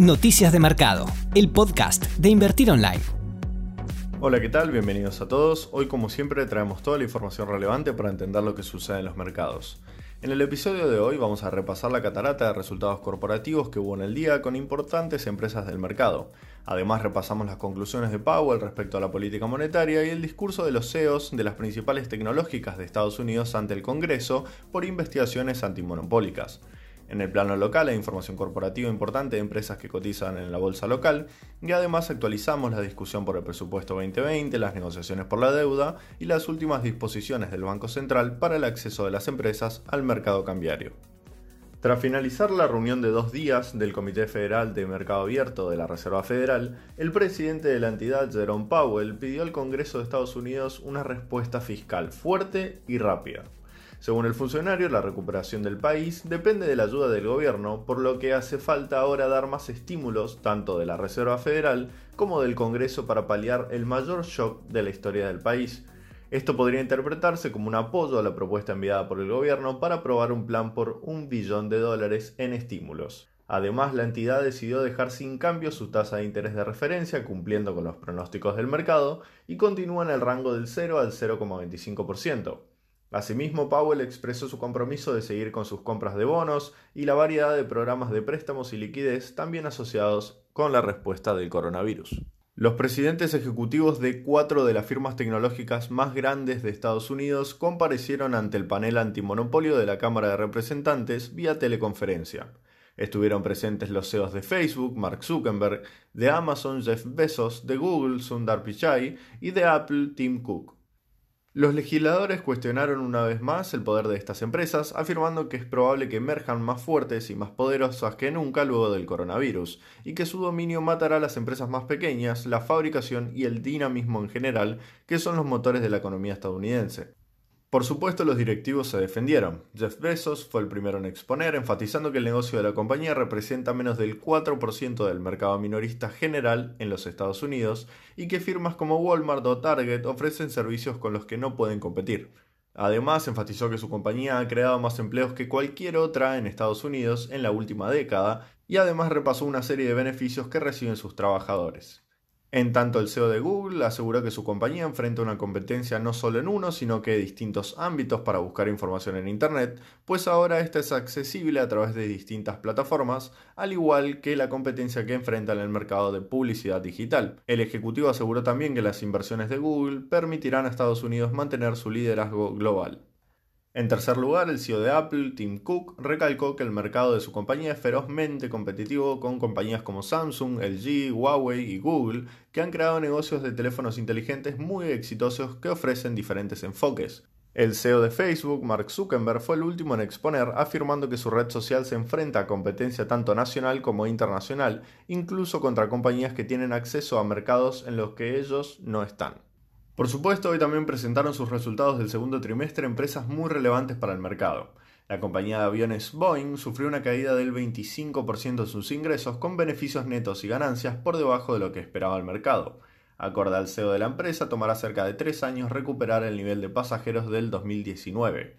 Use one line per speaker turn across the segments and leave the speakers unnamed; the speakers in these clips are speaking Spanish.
Noticias de Mercado, el podcast de Invertir Online.
Hola, ¿qué tal? Bienvenidos a todos. Hoy como siempre traemos toda la información relevante para entender lo que sucede en los mercados. En el episodio de hoy vamos a repasar la catarata de resultados corporativos que hubo en el día con importantes empresas del mercado. Además repasamos las conclusiones de Powell respecto a la política monetaria y el discurso de los CEOs de las principales tecnológicas de Estados Unidos ante el Congreso por investigaciones antimonopólicas. En el plano local hay información corporativa importante de empresas que cotizan en la bolsa local y además actualizamos la discusión por el presupuesto 2020, las negociaciones por la deuda y las últimas disposiciones del Banco Central para el acceso de las empresas al mercado cambiario. Tras finalizar la reunión de dos días del Comité Federal de Mercado Abierto de la Reserva Federal, el presidente de la entidad, Jerome Powell, pidió al Congreso de Estados Unidos una respuesta fiscal fuerte y rápida. Según el funcionario, la recuperación del país depende de la ayuda del gobierno, por lo que hace falta ahora dar más estímulos tanto de la Reserva Federal como del Congreso para paliar el mayor shock de la historia del país. Esto podría interpretarse como un apoyo a la propuesta enviada por el gobierno para aprobar un plan por un billón de dólares en estímulos. Además, la entidad decidió dejar sin cambio su tasa de interés de referencia, cumpliendo con los pronósticos del mercado, y continúa en el rango del 0 al 0,25%. Asimismo, Powell expresó su compromiso de seguir con sus compras de bonos y la variedad de programas de préstamos y liquidez también asociados con la respuesta del coronavirus. Los presidentes ejecutivos de cuatro de las firmas tecnológicas más grandes de Estados Unidos comparecieron ante el panel antimonopolio de la Cámara de Representantes vía teleconferencia. Estuvieron presentes los CEOs de Facebook, Mark Zuckerberg, de Amazon, Jeff Bezos, de Google, Sundar Pichai y de Apple, Tim Cook. Los legisladores cuestionaron una vez más el poder de estas empresas, afirmando que es probable que emerjan más fuertes y más poderosas que nunca luego del coronavirus, y que su dominio matará a las empresas más pequeñas, la fabricación y el dinamismo en general, que son los motores de la economía estadounidense. Por supuesto, los directivos se defendieron. Jeff Bezos fue el primero en exponer, enfatizando que el negocio de la compañía representa menos del 4% del mercado minorista general en los Estados Unidos y que firmas como Walmart o Target ofrecen servicios con los que no pueden competir. Además, enfatizó que su compañía ha creado más empleos que cualquier otra en Estados Unidos en la última década y además repasó una serie de beneficios que reciben sus trabajadores. En tanto, el CEO de Google aseguró que su compañía enfrenta una competencia no solo en uno, sino que en distintos ámbitos para buscar información en Internet, pues ahora esta es accesible a través de distintas plataformas, al igual que la competencia que enfrenta en el mercado de publicidad digital. El ejecutivo aseguró también que las inversiones de Google permitirán a Estados Unidos mantener su liderazgo global. En tercer lugar, el CEO de Apple, Tim Cook, recalcó que el mercado de su compañía es ferozmente competitivo con compañías como Samsung, LG, Huawei y Google, que han creado negocios de teléfonos inteligentes muy exitosos que ofrecen diferentes enfoques. El CEO de Facebook, Mark Zuckerberg, fue el último en exponer, afirmando que su red social se enfrenta a competencia tanto nacional como internacional, incluso contra compañías que tienen acceso a mercados en los que ellos no están. Por supuesto, hoy también presentaron sus resultados del segundo trimestre empresas muy relevantes para el mercado. La compañía de aviones Boeing sufrió una caída del 25% de sus ingresos con beneficios netos y ganancias por debajo de lo que esperaba el mercado. Acorde al CEO de la empresa, tomará cerca de tres años recuperar el nivel de pasajeros del 2019.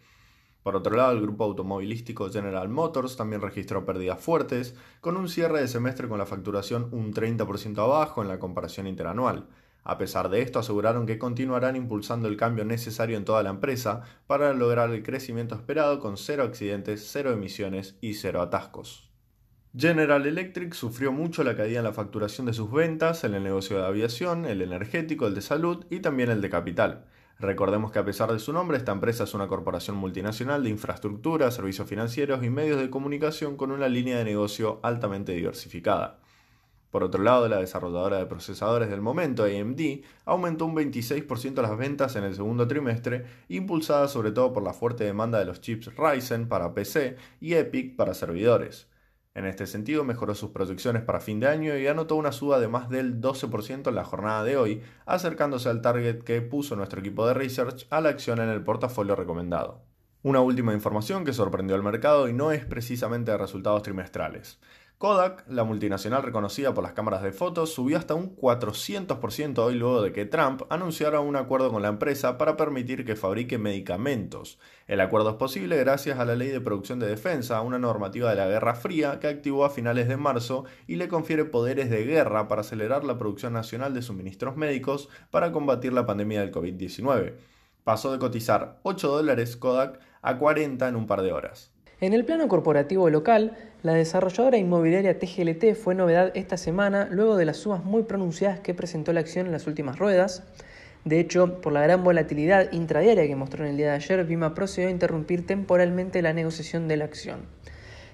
Por otro lado, el grupo automovilístico General Motors también registró pérdidas fuertes, con un cierre de semestre con la facturación un 30% abajo en la comparación interanual. A pesar de esto, aseguraron que continuarán impulsando el cambio necesario en toda la empresa para lograr el crecimiento esperado con cero accidentes, cero emisiones y cero atascos. General Electric sufrió mucho la caída en la facturación de sus ventas en el negocio de aviación, el energético, el de salud y también el de capital. Recordemos que a pesar de su nombre, esta empresa es una corporación multinacional de infraestructura, servicios financieros y medios de comunicación con una línea de negocio altamente diversificada. Por otro lado, la desarrolladora de procesadores del momento, AMD, aumentó un 26% las ventas en el segundo trimestre, impulsada sobre todo por la fuerte demanda de los chips Ryzen para PC y EPIC para servidores. En este sentido, mejoró sus proyecciones para fin de año y anotó una suba de más del 12% en la jornada de hoy, acercándose al target que puso nuestro equipo de research a la acción en el portafolio recomendado. Una última información que sorprendió al mercado y no es precisamente de resultados trimestrales. Kodak, la multinacional reconocida por las cámaras de fotos, subió hasta un 400% hoy luego de que Trump anunciara un acuerdo con la empresa para permitir que fabrique medicamentos. El acuerdo es posible gracias a la Ley de Producción de Defensa, una normativa de la Guerra Fría que activó a finales de marzo y le confiere poderes de guerra para acelerar la producción nacional de suministros médicos para combatir la pandemia del COVID-19. Pasó de cotizar 8 dólares Kodak a 40 en un par de horas.
En el plano corporativo local, la desarrolladora inmobiliaria TGLT fue novedad esta semana luego de las sumas muy pronunciadas que presentó la acción en las últimas ruedas. De hecho, por la gran volatilidad intradiaria que mostró en el día de ayer, Vima procedió a interrumpir temporalmente la negociación de la acción.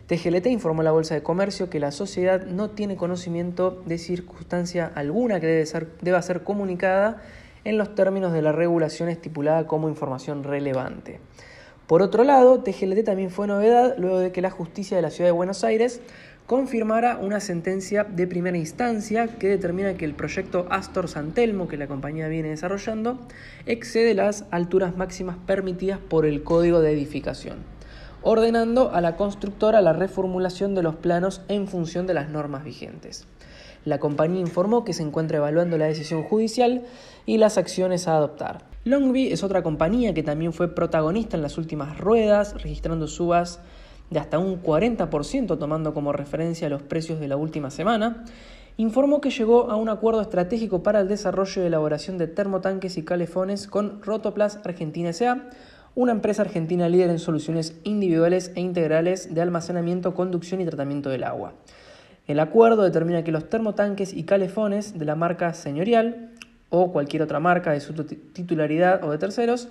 TGLT informó a la Bolsa de Comercio que la sociedad no tiene conocimiento de circunstancia alguna que debe ser, deba ser comunicada en los términos de la regulación estipulada como información relevante. Por otro lado, TGLT también fue novedad luego de que la justicia de la ciudad de Buenos Aires confirmara una sentencia de primera instancia que determina que el proyecto Astor Santelmo, que la compañía viene desarrollando, excede las alturas máximas permitidas por el código de edificación, ordenando a la constructora la reformulación de los planos en función de las normas vigentes. La compañía informó que se encuentra evaluando la decisión judicial y las acciones a adoptar. Longby es otra compañía que también fue protagonista en las últimas ruedas, registrando subas de hasta un 40% tomando como referencia los precios de la última semana, informó que llegó a un acuerdo estratégico para el desarrollo y elaboración de termotanques y calefones con Rotoplas Argentina S.A., una empresa argentina líder en soluciones individuales e integrales de almacenamiento, conducción y tratamiento del agua. El acuerdo determina que los termotanques y calefones de la marca Señorial o cualquier otra marca de su titularidad o de terceros,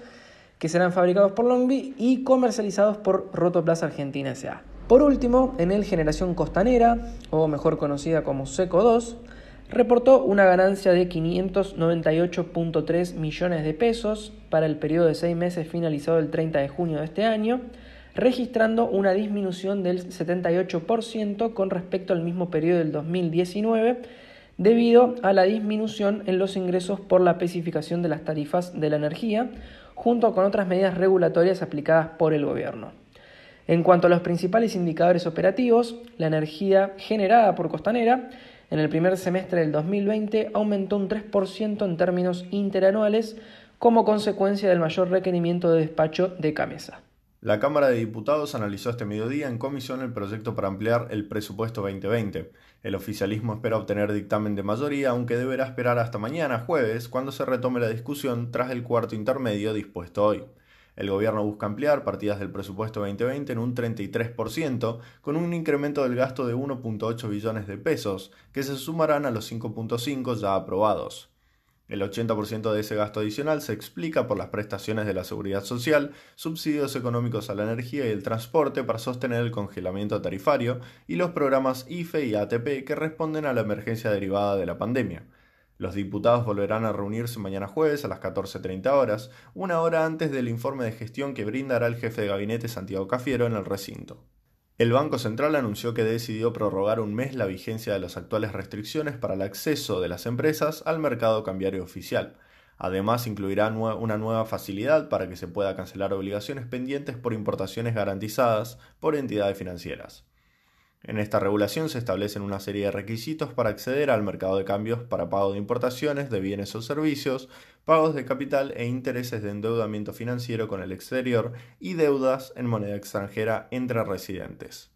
que serán fabricados por Longby y comercializados por Rotoplas Argentina S.A. Por último, en el Generación Costanera, o mejor conocida como Seco 2, reportó una ganancia de 598.3 millones de pesos para el periodo de seis meses finalizado el 30 de junio de este año, registrando una disminución del 78% con respecto al mismo periodo del 2019 debido a la disminución en los ingresos por la especificación de las tarifas de la energía, junto con otras medidas regulatorias aplicadas por el gobierno. En cuanto a los principales indicadores operativos, la energía generada por Costanera en el primer semestre del 2020 aumentó un 3% en términos interanuales como consecuencia del mayor requerimiento de despacho de Camesa.
La Cámara de Diputados analizó este mediodía en comisión el proyecto para ampliar el presupuesto 2020. El oficialismo espera obtener dictamen de mayoría, aunque deberá esperar hasta mañana, jueves, cuando se retome la discusión tras el cuarto intermedio dispuesto hoy. El gobierno busca ampliar partidas del presupuesto 2020 en un 33%, con un incremento del gasto de 1.8 billones de pesos, que se sumarán a los 5.5 ya aprobados. El 80% de ese gasto adicional se explica por las prestaciones de la seguridad social, subsidios económicos a la energía y el transporte para sostener el congelamiento tarifario y los programas IFE y ATP que responden a la emergencia derivada de la pandemia. Los diputados volverán a reunirse mañana jueves a las 14.30 horas, una hora antes del informe de gestión que brindará el jefe de gabinete Santiago Cafiero en el recinto. El Banco Central anunció que decidió prorrogar un mes la vigencia de las actuales restricciones para el acceso de las empresas al mercado cambiario oficial. Además, incluirá una nueva facilidad para que se pueda cancelar obligaciones pendientes por importaciones garantizadas por entidades financieras. En esta regulación se establecen una serie de requisitos para acceder al mercado de cambios para pago de importaciones de bienes o servicios, pagos de capital e intereses de endeudamiento financiero con el exterior y deudas en moneda extranjera entre residentes.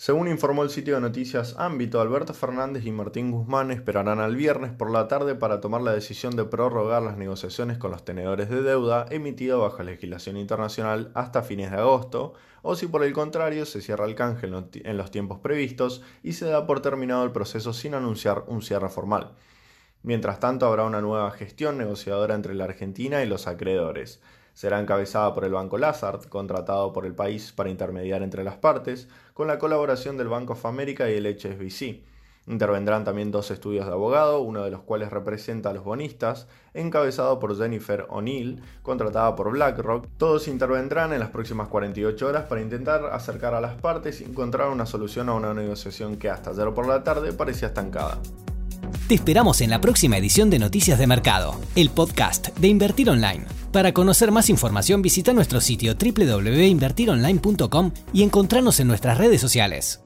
Según informó el sitio de noticias Ámbito, Alberto Fernández y Martín Guzmán esperarán al viernes por la tarde para tomar la decisión de prorrogar las negociaciones con los tenedores de deuda emitido bajo legislación internacional hasta fines de agosto, o si por el contrario se cierra el canje en los tiempos previstos y se da por terminado el proceso sin anunciar un cierre formal. Mientras tanto, habrá una nueva gestión negociadora entre la Argentina y los acreedores. Será encabezada por el Banco Lazard, contratado por el país para intermediar entre las partes, con la colaboración del Banco of America y el HSBC. Intervendrán también dos estudios de abogado, uno de los cuales representa a los bonistas, encabezado por Jennifer O'Neill, contratada por BlackRock. Todos intervendrán en las próximas 48 horas para intentar acercar a las partes y encontrar una solución a una negociación que hasta ayer por la tarde parecía estancada.
Te esperamos en la próxima edición de Noticias de Mercado, el podcast de Invertir Online. Para conocer más información visita nuestro sitio www.invertironline.com y encontrarnos en nuestras redes sociales.